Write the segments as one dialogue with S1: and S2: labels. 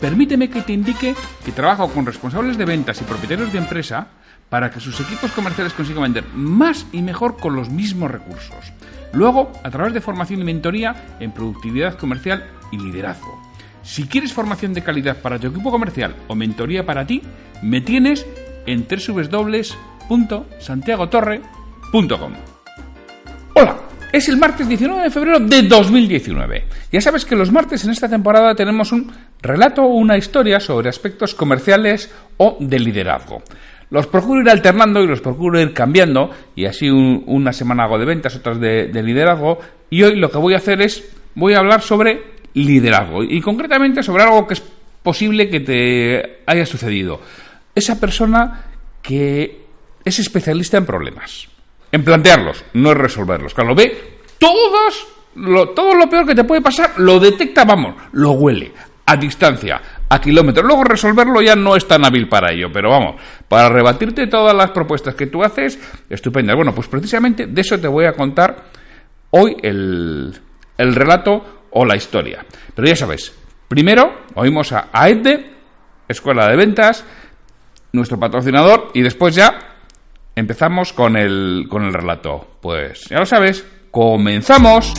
S1: Permíteme que te indique que trabajo con responsables de ventas y propietarios de empresa para que sus equipos comerciales consigan vender más y mejor con los mismos recursos. Luego, a través de formación y mentoría en productividad comercial y liderazgo. Si quieres formación de calidad para tu equipo comercial o mentoría para ti, me tienes en www.santiagotorre.com. Hola, es el martes 19 de febrero de 2019. Ya sabes que los martes en esta temporada tenemos un relato una historia sobre aspectos comerciales o de liderazgo. Los procuro ir alternando y los procuro ir cambiando, y así una semana hago de ventas, otras de, de liderazgo, y hoy lo que voy a hacer es, voy a hablar sobre liderazgo, y concretamente sobre algo que es posible que te haya sucedido. Esa persona que es especialista en problemas en plantearlos, no en resolverlos. Cuando ve todos, lo, todo lo peor que te puede pasar, lo detecta, vamos, lo huele, a distancia, a kilómetros. Luego resolverlo ya no es tan hábil para ello, pero vamos, para rebatirte todas las propuestas que tú haces, estupendo. Bueno, pues precisamente de eso te voy a contar hoy el, el relato o la historia. Pero ya sabes, primero oímos a AEDE, Escuela de Ventas, nuestro patrocinador, y después ya empezamos con el, con el relato. Pues ya lo sabes, comenzamos.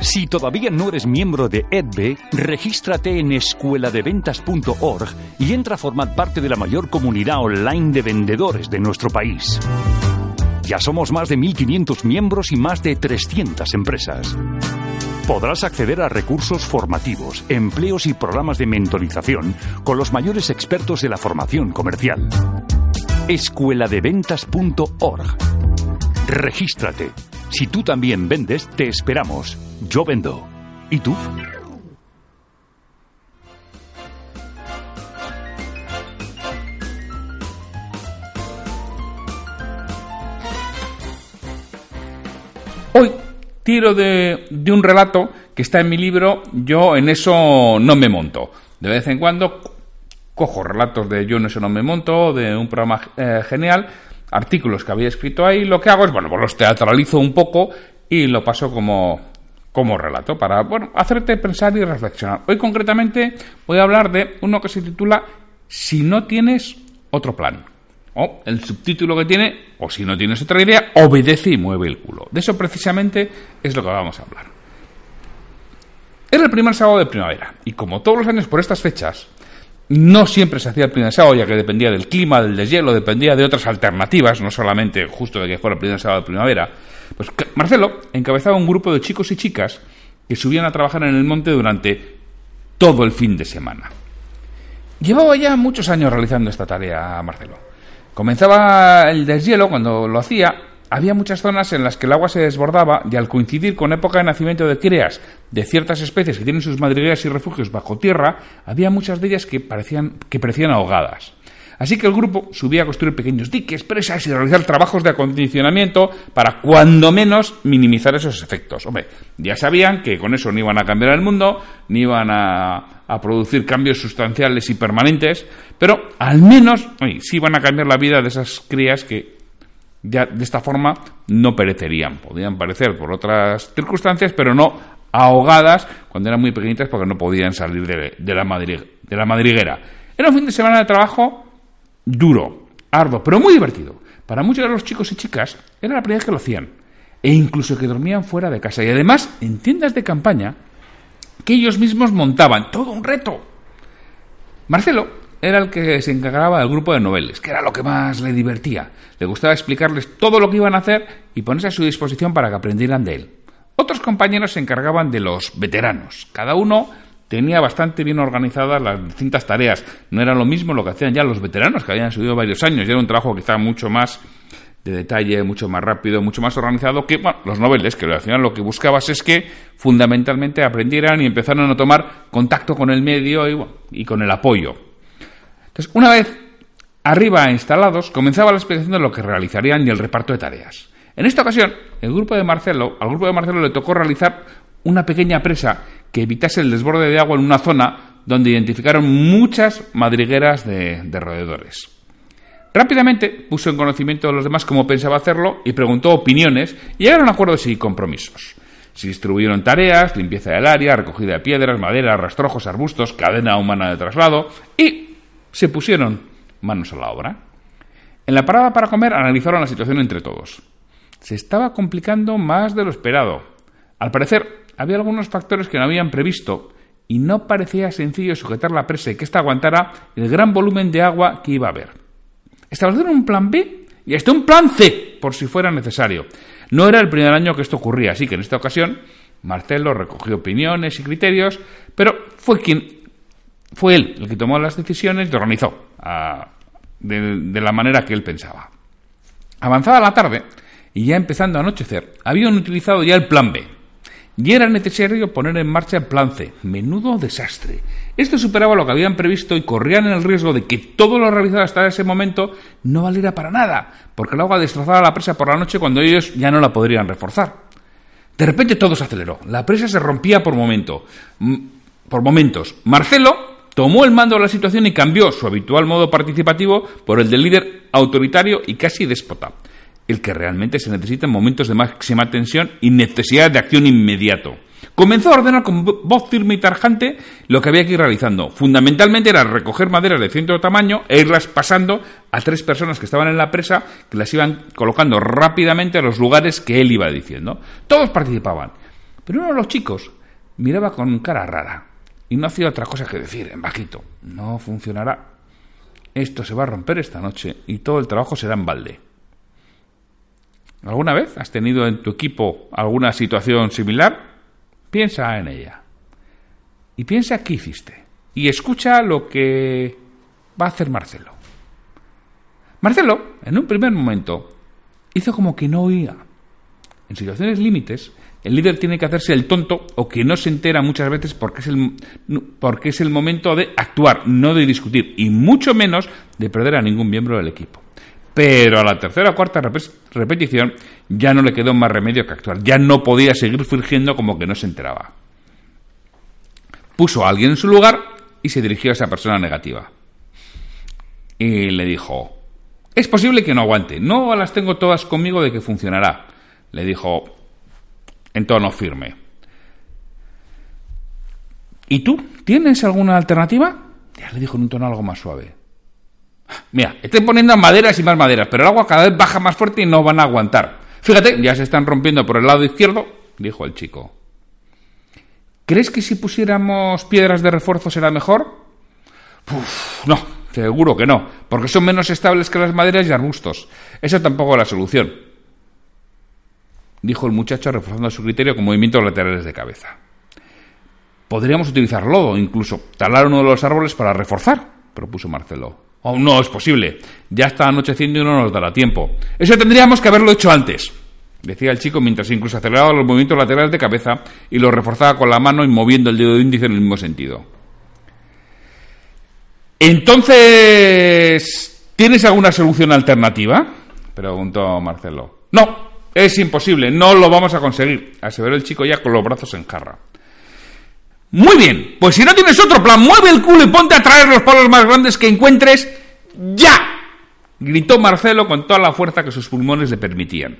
S2: Si todavía no eres miembro de EDBE, regístrate en escueladeventas.org y entra a formar parte de la mayor comunidad online de vendedores de nuestro país. Ya somos más de 1.500 miembros y más de 300 empresas. Podrás acceder a recursos formativos, empleos y programas de mentorización con los mayores expertos de la formación comercial escueladeventas.org. Regístrate. Si tú también vendes, te esperamos. Yo vendo. ¿Y tú?
S1: Hoy tiro de, un relato que está en mi libro Yo en eso no me monto. De vez en cuando cojo relatos de Yo en eso no me monto, de un programa eh, genial, artículos que había escrito ahí, lo que hago es, bueno, pues los teatralizo un poco y lo paso como, como relato para, bueno, hacerte pensar y reflexionar. Hoy concretamente voy a hablar de uno que se titula Si no tienes otro plan. O el subtítulo que tiene, o si no tienes otra idea, obedece y mueve el culo. De eso precisamente es lo que vamos a hablar. Era el primer sábado de primavera, y como todos los años por estas fechas, no siempre se hacía el primer sábado, ya que dependía del clima, del deshielo, dependía de otras alternativas, no solamente justo de que fuera el primer sábado de primavera. Pues Marcelo encabezaba un grupo de chicos y chicas que subían a trabajar en el monte durante todo el fin de semana. Llevaba ya muchos años realizando esta tarea Marcelo. Comenzaba el deshielo cuando lo hacía había muchas zonas en las que el agua se desbordaba y al coincidir con época de nacimiento de crías de ciertas especies que tienen sus madrigueras y refugios bajo tierra, había muchas de ellas que parecían, que parecían ahogadas. Así que el grupo subía a construir pequeños diques, presas y realizar trabajos de acondicionamiento para cuando menos minimizar esos efectos. Hombre, ya sabían que con eso no iban a cambiar el mundo, ni iban a, producir cambios sustanciales y permanentes, pero al menos sí iban a cambiar la vida de esas crías que ya de esta forma no perecerían. Podrían parecer por otras circunstancias, pero no ahogadas cuando eran muy pequeñitas porque no podían salir de, la, de la madriguera. Era un fin de semana de trabajo duro, arduo, pero muy divertido. Para muchos de los chicos y chicas era la primera vez que lo hacían. E incluso que dormían fuera de casa. Y además en tiendas de campaña que ellos mismos montaban. Todo un reto. Marcelo era el que se encargaba del grupo de noveles, que era lo que más le divertía. Le gustaba explicarles todo lo que iban a hacer y ponerse a su disposición para que aprendieran de él. Otros compañeros se encargaban de los veteranos. Cada uno tenía bastante bien organizadas las distintas tareas. No era lo mismo lo que hacían ya los veteranos, que habían subido varios años. Y era un trabajo quizá mucho más de detalle, mucho más rápido, mucho más organizado que los noveles, que al final lo que buscabas es que fundamentalmente aprendieran y empezaran a tomar contacto con el medio y con el apoyo. Una vez arriba instalados, comenzaba la explicación de lo que realizarían y el reparto de tareas. En esta ocasión, el grupo de Marcelo, al grupo de Marcelo le tocó realizar una pequeña presa que evitase el desborde de agua en una zona donde identificaron muchas madrigueras de, de roedores. Rápidamente puso en conocimiento de los demás cómo pensaba hacerlo y preguntó opiniones y llegaron a acuerdos y compromisos. Se distribuyeron tareas, limpieza del área, recogida de piedras, madera, rastrojos, arbustos, cadena humana de traslado y se pusieron manos a la obra. En la parada para comer analizaron la situación entre todos. Se estaba complicando más de lo esperado. Al parecer, había algunos factores que no habían previsto y no parecía sencillo sujetar la presa y que ésta aguantara el gran volumen de agua que iba a haber. Establecieron un plan B y hasta un plan C, por si fuera necesario. No era el primer año que esto ocurría, así que en esta ocasión Marcelo recogió opiniones y criterios, pero fue quien fue él el que tomó las decisiones y organizó ah, de la manera que él pensaba. Avanzada la tarde y ya empezando a anochecer, habían utilizado ya el plan B, y era necesario poner en marcha el plan C. Menudo desastre. Esto superaba lo que habían previsto y corrían el riesgo de que todo lo realizado hasta ese momento no valiera para nada, porque el agua destrozaba la presa por la noche cuando ellos ya no la podrían reforzar. De repente todo se aceleró. La presa se rompía por momento. Por momentos. Marcelo tomó el mando de la situación y cambió su habitual modo participativo por el de líder autoritario y casi déspota el que realmente se necesita en momentos de máxima tensión y necesidad de acción inmediato. Comenzó a ordenar con voz firme y tarjante lo que había que ir realizando. Fundamentalmente era recoger maderas de cierto tamaño e irlas pasando a tres personas que estaban en la presa, que las iban colocando rápidamente a los lugares que él iba diciendo. Todos participaban. Pero uno de los chicos miraba con cara rara y no hacía otra cosa que decir en bajito. No funcionará. Esto se va a romper esta noche y todo el trabajo será en balde. ¿Alguna vez has tenido en tu equipo alguna situación similar? Piensa en ella. Y piensa qué hiciste. Y escucha lo que va a hacer Marcelo. Marcelo, en un primer momento, hizo como que no oía. En situaciones límites, el líder tiene que hacerse el tonto o que no se entera muchas veces porque es el, porque es el momento de actuar, no de discutir, y mucho menos de perder a ningún miembro del equipo. Pero a la tercera o cuarta repetición ya no le quedó más remedio que actuar. Ya no podía seguir fingiendo como que no se enteraba. Puso a alguien en su lugar y se dirigió a esa persona negativa. Y le dijo, es posible que no aguante. No las tengo todas conmigo de que funcionará. Le dijo en tono firme. ¿Y tú? ¿Tienes alguna alternativa? Ya le dijo en un tono algo más suave. Mira, estoy poniendo maderas y más maderas, pero el agua cada vez baja más fuerte y no van a aguantar. Fíjate, ya se están rompiendo por el lado izquierdo, dijo el chico. ¿Crees que si pusiéramos piedras de refuerzo será mejor? Uf, no, seguro que no, porque son menos estables que las maderas y arbustos. Eso tampoco es la solución, dijo el muchacho reforzando su criterio con movimientos laterales de cabeza. Podríamos utilizar lodo, incluso talar uno de los árboles para reforzar, propuso Marcelo. Oh, no es posible. Ya está anocheciendo y no nos dará tiempo. Eso tendríamos que haberlo hecho antes, decía el chico mientras incluso aceleraba los movimientos laterales de cabeza y los reforzaba con la mano y moviendo el dedo índice en el mismo sentido. Entonces, ¿tienes alguna solución alternativa? preguntó Marcelo. No, es imposible, no lo vamos a conseguir, aseveró el chico ya con los brazos en jarra. Muy bien, pues si no tienes otro plan, mueve el culo y ponte a traer los palos más grandes que encuentres ya. Gritó Marcelo con toda la fuerza que sus pulmones le permitían.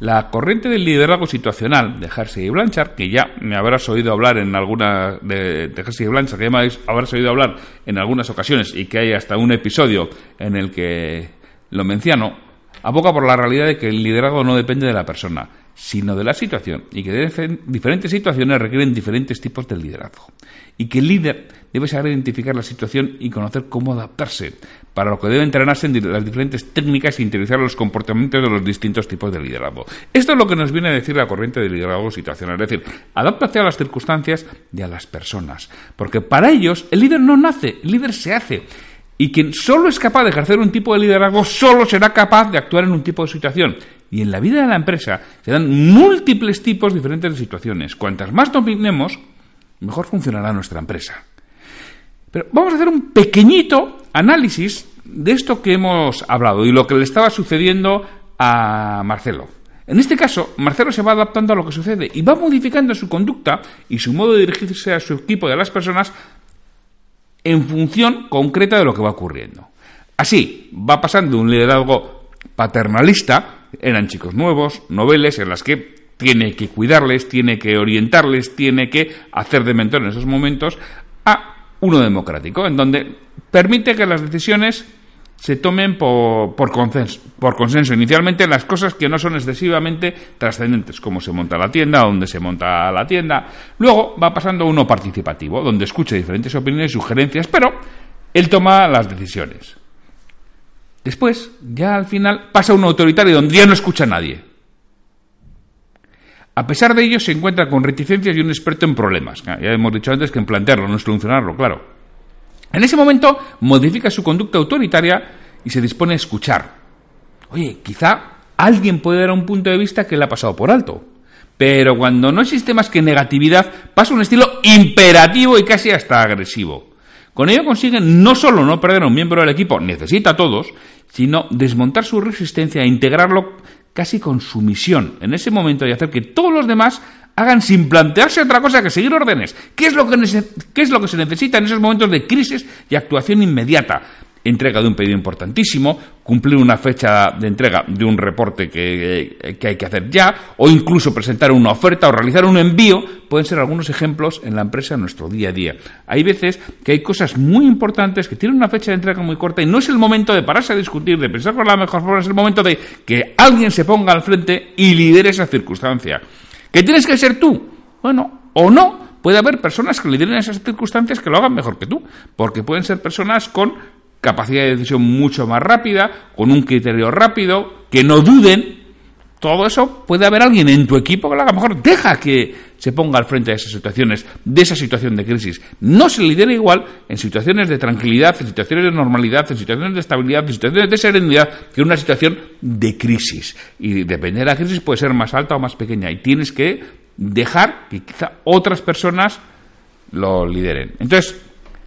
S1: La corriente del liderazgo situacional de Hersey y Blanchard, que ya me habrás oído hablar en alguna de, de y Blanchard, que ya me habrás oído hablar en algunas ocasiones y que hay hasta un episodio en el que lo menciono, aboga por la realidad de que el liderazgo no depende de la persona, sino de la situación y que diferentes situaciones requieren diferentes tipos de liderazgo y que el líder debe saber identificar la situación y conocer cómo adaptarse, para lo que debe entrenarse en las diferentes técnicas e interiorizar los comportamientos de los distintos tipos de liderazgo. Esto es lo que nos viene a decir la corriente de liderazgo situacional, es decir, adáptate a las circunstancias y a las personas, porque para ellos el líder no nace, el líder se hace. Y quien solo es capaz de ejercer un tipo de liderazgo solo será capaz de actuar en un tipo de situación. Y en la vida de la empresa se dan múltiples tipos diferentes de situaciones. Cuantas más dominemos, mejor funcionará nuestra empresa. Pero vamos a hacer un pequeñito análisis de esto que hemos hablado y lo que le estaba sucediendo a Marcelo. En este caso, Marcelo se va adaptando a lo que sucede y va modificando su conducta y su modo de dirigirse a su equipo y a las personas en función concreta de lo que va ocurriendo. Así, va pasando un liderazgo paternalista, eran chicos nuevos, noveles en las que tiene que cuidarles, tiene que orientarles, tiene que hacer de mentor en esos momentos, a uno democrático, en donde permite que las decisiones se tomen por, consenso. Inicialmente las cosas que no son excesivamente trascendentes, como se monta la tienda, dónde se monta la tienda. Luego va pasando a uno participativo, donde escucha diferentes opiniones y sugerencias, pero él toma las decisiones. Después, ya al final, pasa uno autoritario donde ya no escucha a nadie. A pesar de ello, se encuentra con reticencias y un experto en problemas. Ya hemos dicho antes que en plantearlo, no solucionarlo, claro. En ese momento modifica su conducta autoritaria y se dispone a escuchar. Oye, quizá alguien puede dar un punto de vista que le ha pasado por alto. Pero cuando no existe más que negatividad, pasa un estilo imperativo y casi hasta agresivo. Con ello consiguen no solo no perder a un miembro del equipo, necesita a todos, sino desmontar su resistencia e integrarlo casi con su misión en ese momento y hacer que todos los demás hagan sin plantearse otra cosa que seguir órdenes. ¿Qué es lo que, qué es lo que se necesita en esos momentos de crisis y actuación inmediata? entrega de un pedido importantísimo, cumplir una fecha de entrega de un reporte que, hay que hacer ya, o incluso presentar una oferta o realizar un envío, pueden ser algunos ejemplos en la empresa en nuestro día a día. Hay veces que hay cosas muy importantes que tienen una fecha de entrega muy corta y no es el momento de pararse a discutir, de pensar con la mejor forma, es el momento de que alguien se ponga al frente y lidere esa circunstancia. ¿Que tienes que ser tú? Bueno, o no. Puede haber personas que lideren esas circunstancias que lo hagan mejor que tú, porque pueden ser personas con capacidad de decisión mucho más rápida, con un criterio rápido, que no duden. Todo eso puede haber alguien en tu equipo que lo haga mejor. Deja que se ponga al frente de esas situaciones, de esa situación de crisis. No se lidera igual en situaciones de tranquilidad, en situaciones de normalidad, en situaciones de estabilidad, en situaciones de serenidad, que en una situación de crisis. Y depende de la crisis puede ser más alta o más pequeña. Y tienes que dejar que quizá otras personas lo lideren. Entonces,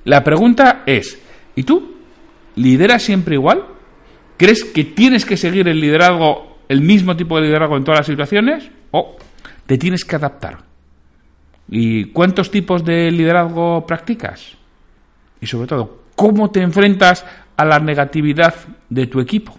S1: la pregunta es, ¿y tú? ¿Lideras siempre igual? ¿Crees que tienes que seguir el liderazgo, el mismo tipo de liderazgo en todas las situaciones? ¿O te tienes que adaptar? ¿Y cuántos tipos de liderazgo practicas? Y sobre todo, ¿cómo te enfrentas a la negatividad de tu equipo?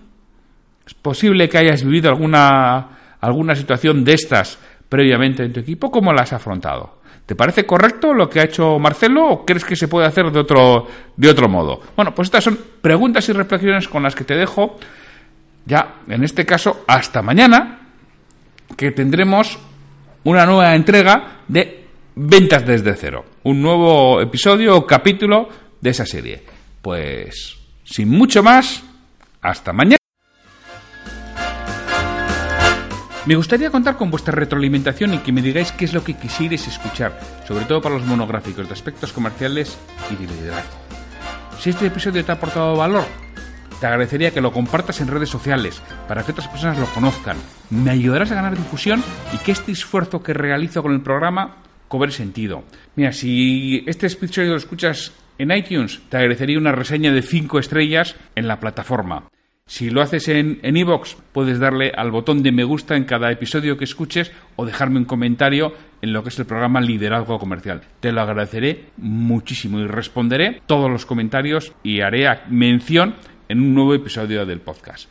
S1: Es posible que hayas vivido alguna, alguna situación de estas previamente en tu equipo. ¿Cómo la has afrontado? ¿Te parece correcto lo que ha hecho Marcelo o crees que se puede hacer de otro, de otro modo? Bueno, pues estas son preguntas y reflexiones con las que te dejo ya, en este caso, hasta mañana, que tendremos una nueva entrega de Ventas desde cero. Un nuevo episodio o capítulo de esa serie. Pues, sin mucho más, hasta mañana. Me gustaría contar con vuestra retroalimentación y que me digáis qué es lo que quisierais escuchar, sobre todo para los monográficos de aspectos comerciales y de liderazgo. Si este episodio te ha aportado valor, te agradecería que lo compartas en redes sociales para que otras personas lo conozcan. Me ayudarás a ganar difusión y que este esfuerzo que realizo con el programa cobre sentido. Mira, si este episodio lo escuchas en iTunes, te agradecería una reseña de 5 estrellas en la plataforma. Si lo haces en iVoox, puedes darle al botón de me gusta en cada episodio que escuches o dejarme un comentario en lo que es el programa Liderazgo Comercial. Te lo agradeceré muchísimo y responderé todos los comentarios y haré mención en un nuevo episodio del podcast.